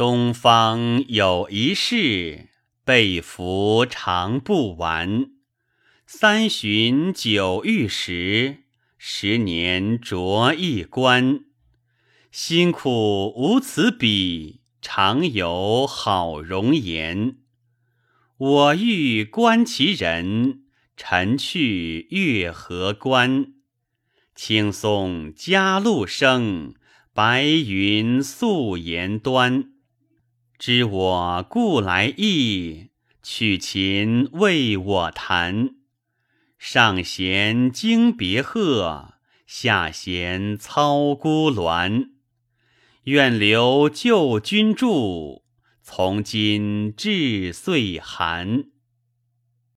东方有一事，被服常不完。三旬九玉石，十年着一冠。辛苦无此比，常有好容颜。我欲观其人，臣去月河关。青松佳露生，白云素颜端。知我故来意，曲琴为我弹。上弦惊别鹤，下弦操孤鸾。愿留旧君住，从今至岁寒。